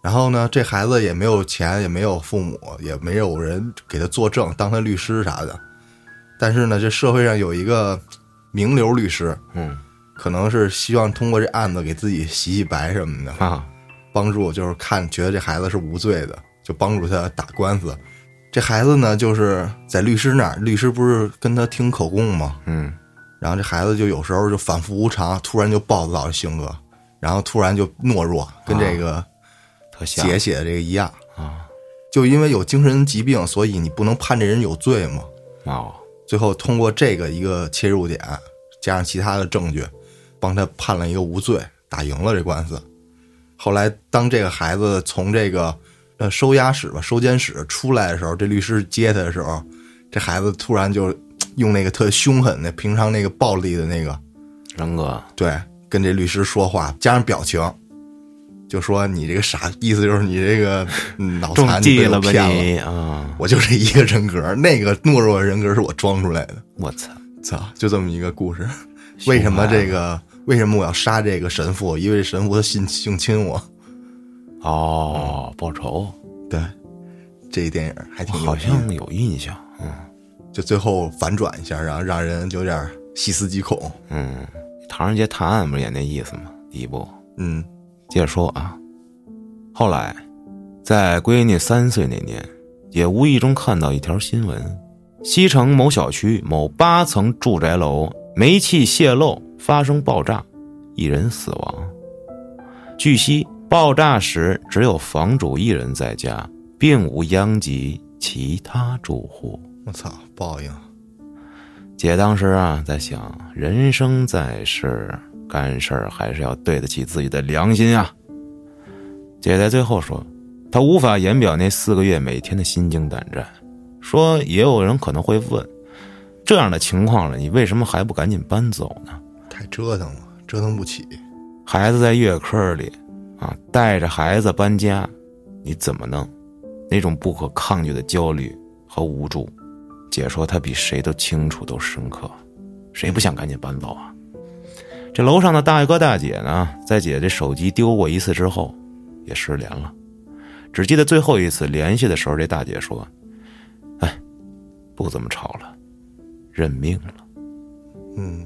Speaker 2: 然后呢，这孩子也没有钱，也没有父母，也没有人给他作证，当他律师啥的。但是呢，这社会上有一个名流律师，
Speaker 1: 嗯
Speaker 2: 可能是希望通过这案子给自己洗洗白什么的。
Speaker 1: 啊
Speaker 2: 帮助，就是看觉得这孩子是无罪的，就帮助他打官司。这孩子呢，就是在律师那儿，律师不是跟他听口供吗？
Speaker 1: 嗯
Speaker 2: 然后这孩子就有时候就反复无常，突然就暴躁的性格，然后突然就懦弱，跟这个
Speaker 1: 特像
Speaker 2: 姐写的这个一样。
Speaker 1: 啊
Speaker 2: 就因为有精神疾病，所以你不能判这人有罪嘛。
Speaker 1: 哦
Speaker 2: 最后通过这个一个切入点，加上其他的证据，帮他判了一个无罪，打赢了这官司。后来当这个孩子从这个呃收押室吧收监室出来的时候，这律师接他的时候，这孩子突然就用那个特凶狠的、平常那个暴力的那个
Speaker 1: 人格
Speaker 2: 对跟这律师说话，加上表情，就说你这个傻，意思就是你这个嗯脑残，你
Speaker 1: 计了吧
Speaker 2: 被我骗了。
Speaker 1: 你啊！
Speaker 2: 我就这一个人格，那个懦弱人格是我装出来的。
Speaker 1: 我操！
Speaker 2: 操，就这么一个故事。为什么这个？为什么我要杀这个神父？因为神父他性性侵我。
Speaker 1: 哦，报仇，
Speaker 2: 对，这一电影还挺牛
Speaker 1: 好像有印象。嗯
Speaker 2: 就最后反转一下，然后让人有点细思极恐。
Speaker 1: 嗯，《唐人街探案》不是也那意思吗？第一部。
Speaker 2: 嗯
Speaker 1: 接着说啊，后来在闺女三岁那年，也无意中看到一条新闻：西城某小区某八层住宅楼煤气泄漏发生爆炸，一人死亡。据悉，爆炸时只有房主一人在家，并无殃及其他住户。
Speaker 2: 我操，报应。
Speaker 1: 姐当时啊在想，人生在世，干事儿还是要对得起自己的良心啊。姐在最后说，她无法言表那四个月每天的心惊胆战。说也有人可能会问，这样的情况了，你为什么还不赶紧搬走呢？
Speaker 2: 太折腾了，折腾不起。
Speaker 1: 孩子在月科里，啊，带着孩子搬家，你怎么弄？那种不可抗拒的焦虑和无助，姐说她比谁都清楚，都深刻。谁不想赶紧搬走啊？这楼上的大哥大姐呢，在姐这手机丢过一次之后，也失联了。只记得最后一次联系的时候，这大姐说：“哎，不怎么吵了，认命了。”
Speaker 2: 嗯，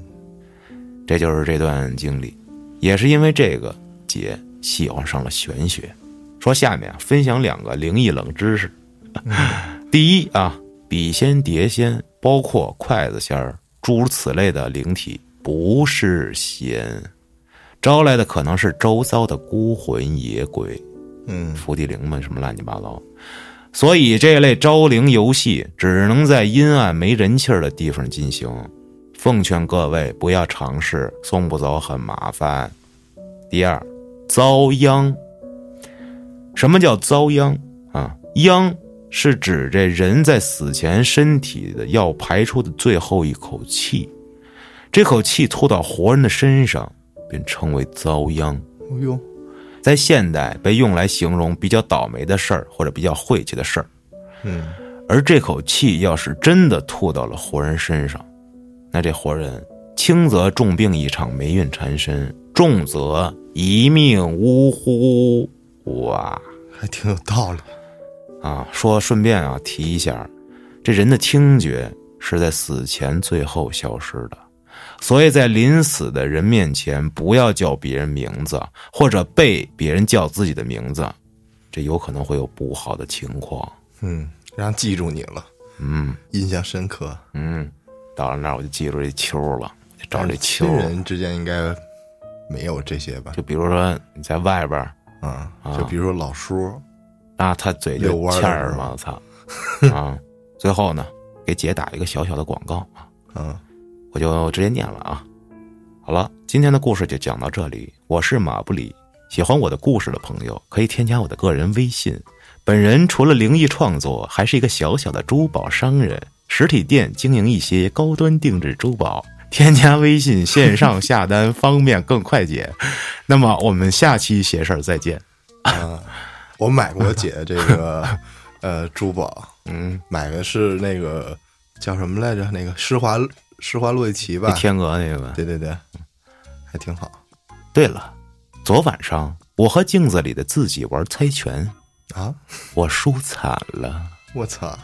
Speaker 1: 这就是这段经历，也是因为这个，姐喜欢上了玄学。说下面啊，分享两个灵异冷知识。第一啊，笔仙、碟仙，包括筷子仙儿，诸如此类的灵体，不是仙，招来的可能是周遭的孤魂野鬼、
Speaker 2: 嗯，
Speaker 1: 伏地灵们什么乱七八糟。所以这类招灵游戏只能在阴暗没人气儿的地方进行。奉劝各位不要尝试，送不走很麻烦。第二，遭殃。什么叫遭殃啊？殃是指这人在死前身体的要排出的最后一口气，这口气吐到活人的身上，便称为遭殃。
Speaker 2: 哎呦，
Speaker 1: 在现代被用来形容比较倒霉的事儿或者比较晦气的事儿。
Speaker 2: 嗯，
Speaker 1: 而这口气要是真的吐到了活人身上，那这活人轻则重病一场，霉运缠身；重则一命呜呼。哇
Speaker 2: 还挺有道理。
Speaker 1: 啊！说顺便啊提一下，这人的听觉是在死前最后消失的，所以在临死的人面前，不要叫别人名字，或者被别人叫自己的名字，这有可能会有不好的情况。
Speaker 2: 嗯，让记住你了，
Speaker 1: 嗯
Speaker 2: 印象深刻。
Speaker 1: 嗯，到了那儿我就记住这秋了，就找这秋
Speaker 2: 亲。人之间应该没有这些吧？
Speaker 1: 就比如说你在外边儿，
Speaker 2: 嗯，就比如说老叔，
Speaker 1: 那他嘴就
Speaker 2: 遛弯儿
Speaker 1: 嘛，我操！啊，最后呢，给姐打一个小小的广告啊，
Speaker 2: 嗯，
Speaker 1: 我就直接念了啊。好了，今天的故事就讲到这里。我是马布里，喜欢我的故事的朋友可以添加我的个人微信。本人除了灵异创作，还是一个小小的珠宝商人，实体店经营一些高端定制珠宝。添加微信线上下单方便更快捷。那么我们下期闲事儿再见。
Speaker 2: 啊，我买过姐这个 呃珠宝，
Speaker 1: 嗯，
Speaker 2: 买的是那个叫什么来着？那个施华施华洛奇吧？
Speaker 1: 天鹅那个。
Speaker 2: 对对对，还挺好
Speaker 1: 对了，昨晚上我和镜子里的自己玩猜拳，
Speaker 2: 啊！
Speaker 1: 我输惨了。
Speaker 2: 我操，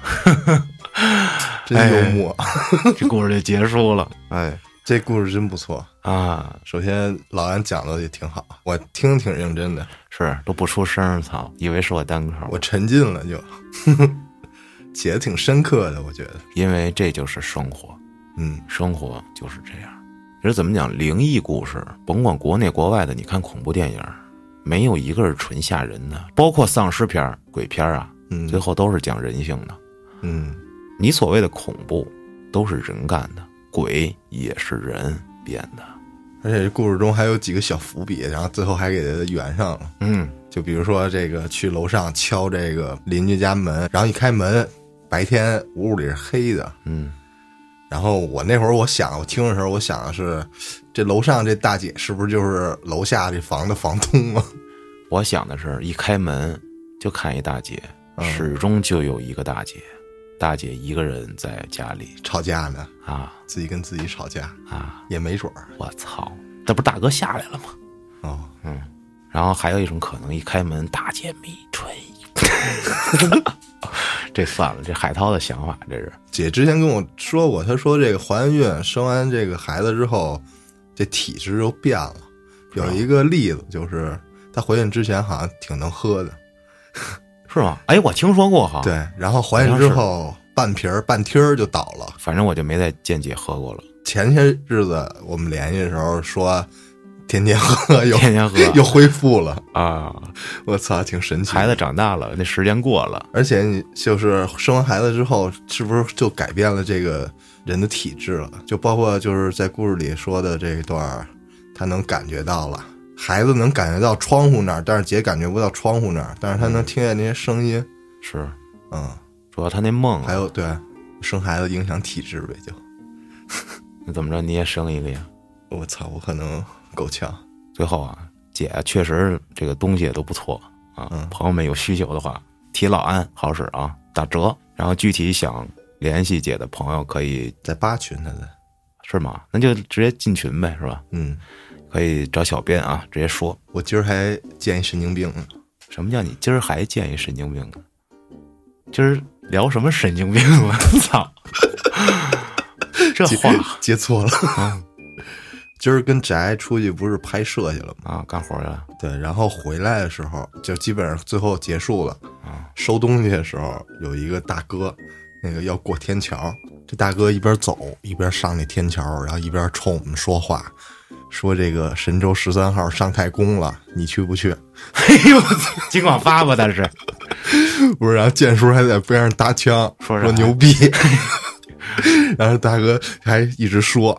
Speaker 2: 真幽默！
Speaker 1: 这故事就结束了
Speaker 2: 哎，这故事真不错。
Speaker 1: 啊！
Speaker 2: 首先，老安讲的也挺好，我听挺认真的，
Speaker 1: 是都不出声儿，操！以为是我单口，
Speaker 2: 我沉浸了就，写的挺深刻的，我觉得。
Speaker 1: 因为这就是生活，
Speaker 2: 嗯
Speaker 1: 生活就是这样。其实怎么讲，灵异故事，甭管国内国外的，你看恐怖电影，没有一个是纯吓人的，包括丧尸片儿、鬼片儿啊，
Speaker 2: 嗯
Speaker 1: 最后都是讲人性的。
Speaker 2: 嗯
Speaker 1: 你所谓的恐怖，都是人干的，鬼也是人变的。
Speaker 2: 而且这故事中还有几个小伏笔，然后最后还给它圆上了。
Speaker 1: 嗯，
Speaker 2: 就比如说这个去楼上敲这个邻居家门，然后一开门，白天屋里是黑的。
Speaker 1: 嗯，
Speaker 2: 然后我那会儿我想，我听的时候我想的是，这楼上这大姐是不是就是楼下这房的房东啊？
Speaker 1: 我想的是一开门就看一大姐，
Speaker 2: 嗯
Speaker 1: 始终就有一个大姐，大姐一个人在家里
Speaker 2: 吵架呢，
Speaker 1: 啊
Speaker 2: 自己跟自己吵架
Speaker 1: 啊！
Speaker 2: 也没准儿
Speaker 1: 我操，这不是大哥下来了吗？
Speaker 2: 哦。
Speaker 1: 嗯然后还有一种可能，一开门大姐没穿衣服，这算了，这海涛的想法，这是
Speaker 2: 姐之前跟我说过，她说这个怀完孕生完这个孩子之后，这体质就变了。有一个例子就是，她怀孕之前好像挺能喝的，
Speaker 1: 是吗？哎，我听说过哈，，
Speaker 2: 对，然后怀孕之后半瓶儿半听儿就倒了。
Speaker 1: 反正我就没再见姐喝过了，
Speaker 2: 前些日子我们联系的时候说，天天喝又
Speaker 1: 天天喝
Speaker 2: 又恢复了，
Speaker 1: 啊。
Speaker 2: 我操，挺神奇。
Speaker 1: 孩子长大了，那时间过了，
Speaker 2: 而且你就是生完孩子之后，是不是就改变了这个人的体质了？就包括就是在故事里说的这一段，他能感觉到了，孩子能感觉到窗户那儿，但是姐感觉不到窗户那儿，但是他能听见那些声音。
Speaker 1: 是
Speaker 2: 嗯，
Speaker 1: 主要他那梦啊，
Speaker 2: 还有对生孩子影响体质呗，就
Speaker 1: 那怎么着你也生一个呀？
Speaker 2: 我操，我可能够呛。
Speaker 1: 最后啊，姐确实这个东西也都不错啊。
Speaker 2: 嗯
Speaker 1: 朋友们有需求的话，提老安好使啊，打折。然后具体想联系姐的朋友可以
Speaker 2: 在八群他的，
Speaker 1: 是吗？那就直接进群呗，是吧？
Speaker 2: 嗯，
Speaker 1: 可以找小编啊，直接说
Speaker 2: 我今儿还见一神经病呢。
Speaker 1: 什么叫你今儿还见一神经病呢？今儿聊什么神经病了？操！这话
Speaker 2: 接错了。
Speaker 1: 啊
Speaker 2: 今儿跟宅出去不是拍摄去了吗？
Speaker 1: 啊，干活去了
Speaker 2: 对，然后回来的时候就基本上最后结束了。
Speaker 1: 啊
Speaker 2: 收东西的时候，有一个大哥，那个要过天桥，这大哥一边走一边上那天桥，然后一边冲我们说话，说这个神舟十三号上太空了，你去不去？
Speaker 1: 哎呦，尽管发吧，但是
Speaker 2: 不是，然后建叔还在边上搭腔，
Speaker 1: 说
Speaker 2: 说牛逼，然后大哥还一直说。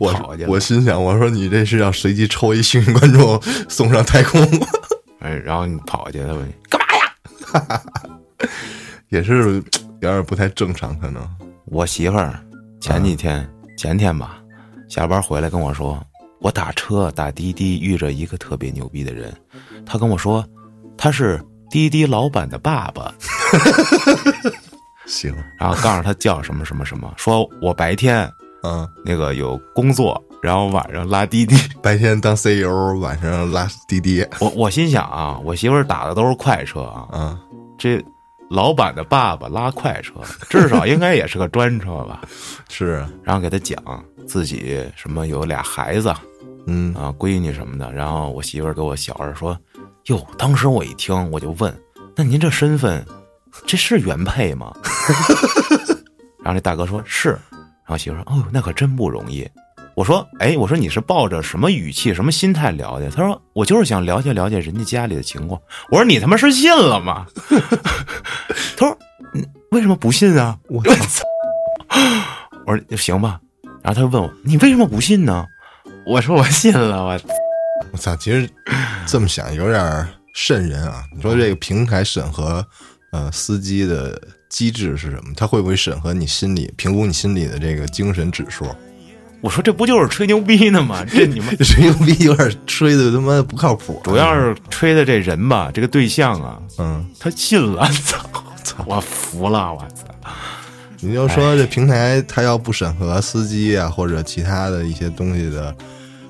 Speaker 2: 我。我心想，我说你这是要随机抽一幸运观众送上太空，
Speaker 1: 哎，然后你跑去，他问你干嘛呀？
Speaker 2: 也是有点不太正常，可能。
Speaker 1: 我媳妇儿前几天、前天吧，下班回来跟我说，我打车打滴滴遇着一个特别牛逼的人，他跟我说他是滴滴老板的爸爸，
Speaker 2: 行，
Speaker 1: 然后告诉他叫什么什么什么，说我白天
Speaker 2: 嗯，
Speaker 1: 那个有工作，然后晚上拉滴滴。
Speaker 2: 白天当 CEO，晚上拉滴滴，
Speaker 1: 我我心想啊，我媳妇儿打的都是快车啊，
Speaker 2: 嗯，
Speaker 1: 这老板的爸爸拉快车，至少应该也是个专车吧。
Speaker 2: 是，
Speaker 1: 然后给他讲自己什么有俩孩子
Speaker 2: 嗯
Speaker 1: 啊、闺女什么的。然后我媳妇儿给我小儿说：“哟，当时我一听我就问，那您这身份，这是原配吗？” 然后这大哥说是，然后媳妇儿说：“哦，那可真不容易。”我说：“哎，我说你是抱着什么语气、什么心态聊的？”他说：“我就是想了解了解人家家里的情况。”我说：“你他妈是信了吗？” 他说：“嗯，为什么不信啊？”
Speaker 2: 我
Speaker 1: 操！我说行吧，然后他就问我：“你为什么不信呢？”我说：“我信了。”我
Speaker 2: 我操，其实这么想有点儿瘆人啊！你说这个平台审核呃司机的机制是什么？他会不会审核你心理、评估你心理的这个精神指数？
Speaker 1: 我说这不就是吹牛逼呢吗？这你们
Speaker 2: 吹牛逼有点吹的他妈不靠谱啊、
Speaker 1: 主要是吹的这人吧，这个对象啊，
Speaker 2: 嗯，
Speaker 1: 他信了，操操，我服了，我操！
Speaker 2: 你就说这平台他要不审核司机啊或者其他的一些东西的，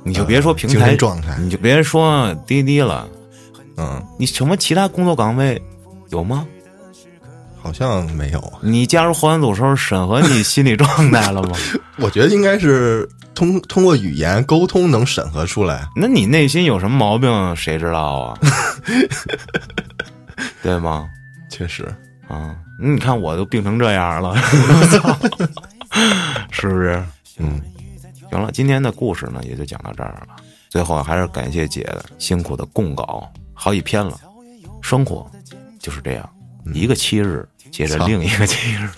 Speaker 1: 你就别说平台
Speaker 2: 神状态
Speaker 1: 你就别说滴滴了，
Speaker 2: 嗯，
Speaker 1: 你什么其他工作岗位有吗？
Speaker 2: 好像没有啊。
Speaker 1: 你加入后援组时候审核你心理状态了吗？
Speaker 2: 我觉得应该是通通过语言沟通能审核出来。
Speaker 1: 那你内心有什么毛病，谁知道啊？对吗？
Speaker 2: 确实，
Speaker 1: 啊，你看我都病成这样了，是不是？
Speaker 2: 嗯，
Speaker 1: 行了，今天的故事呢也就讲到这儿了。最后还是感谢姐的辛苦的供稿，好几篇了。生活就是这样，一个七日接着另一个七日。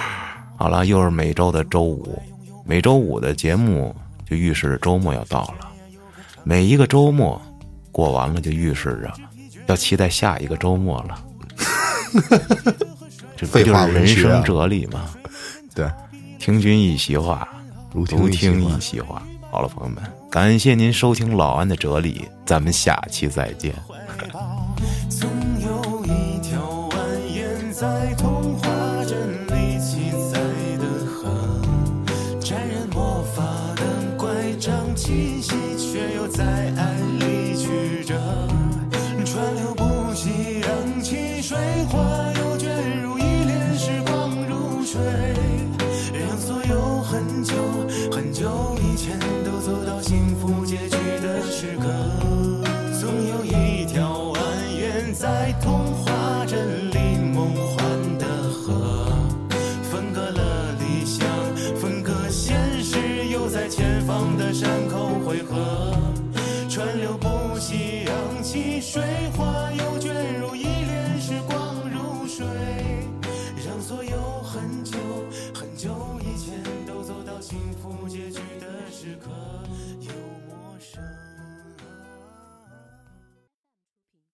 Speaker 1: 好了，又是每周的周五，每周五的节目就预示着周末要到了。每一个周末过完了，就预示着要期待下一个周末了。这不就是人生哲理吗？
Speaker 2: 对，
Speaker 1: 听君一席话，
Speaker 2: 如
Speaker 1: 如听
Speaker 2: 一
Speaker 1: 一席话。好了，朋友们，感谢您收听老安的哲理，咱们下期再见。
Speaker 3: 在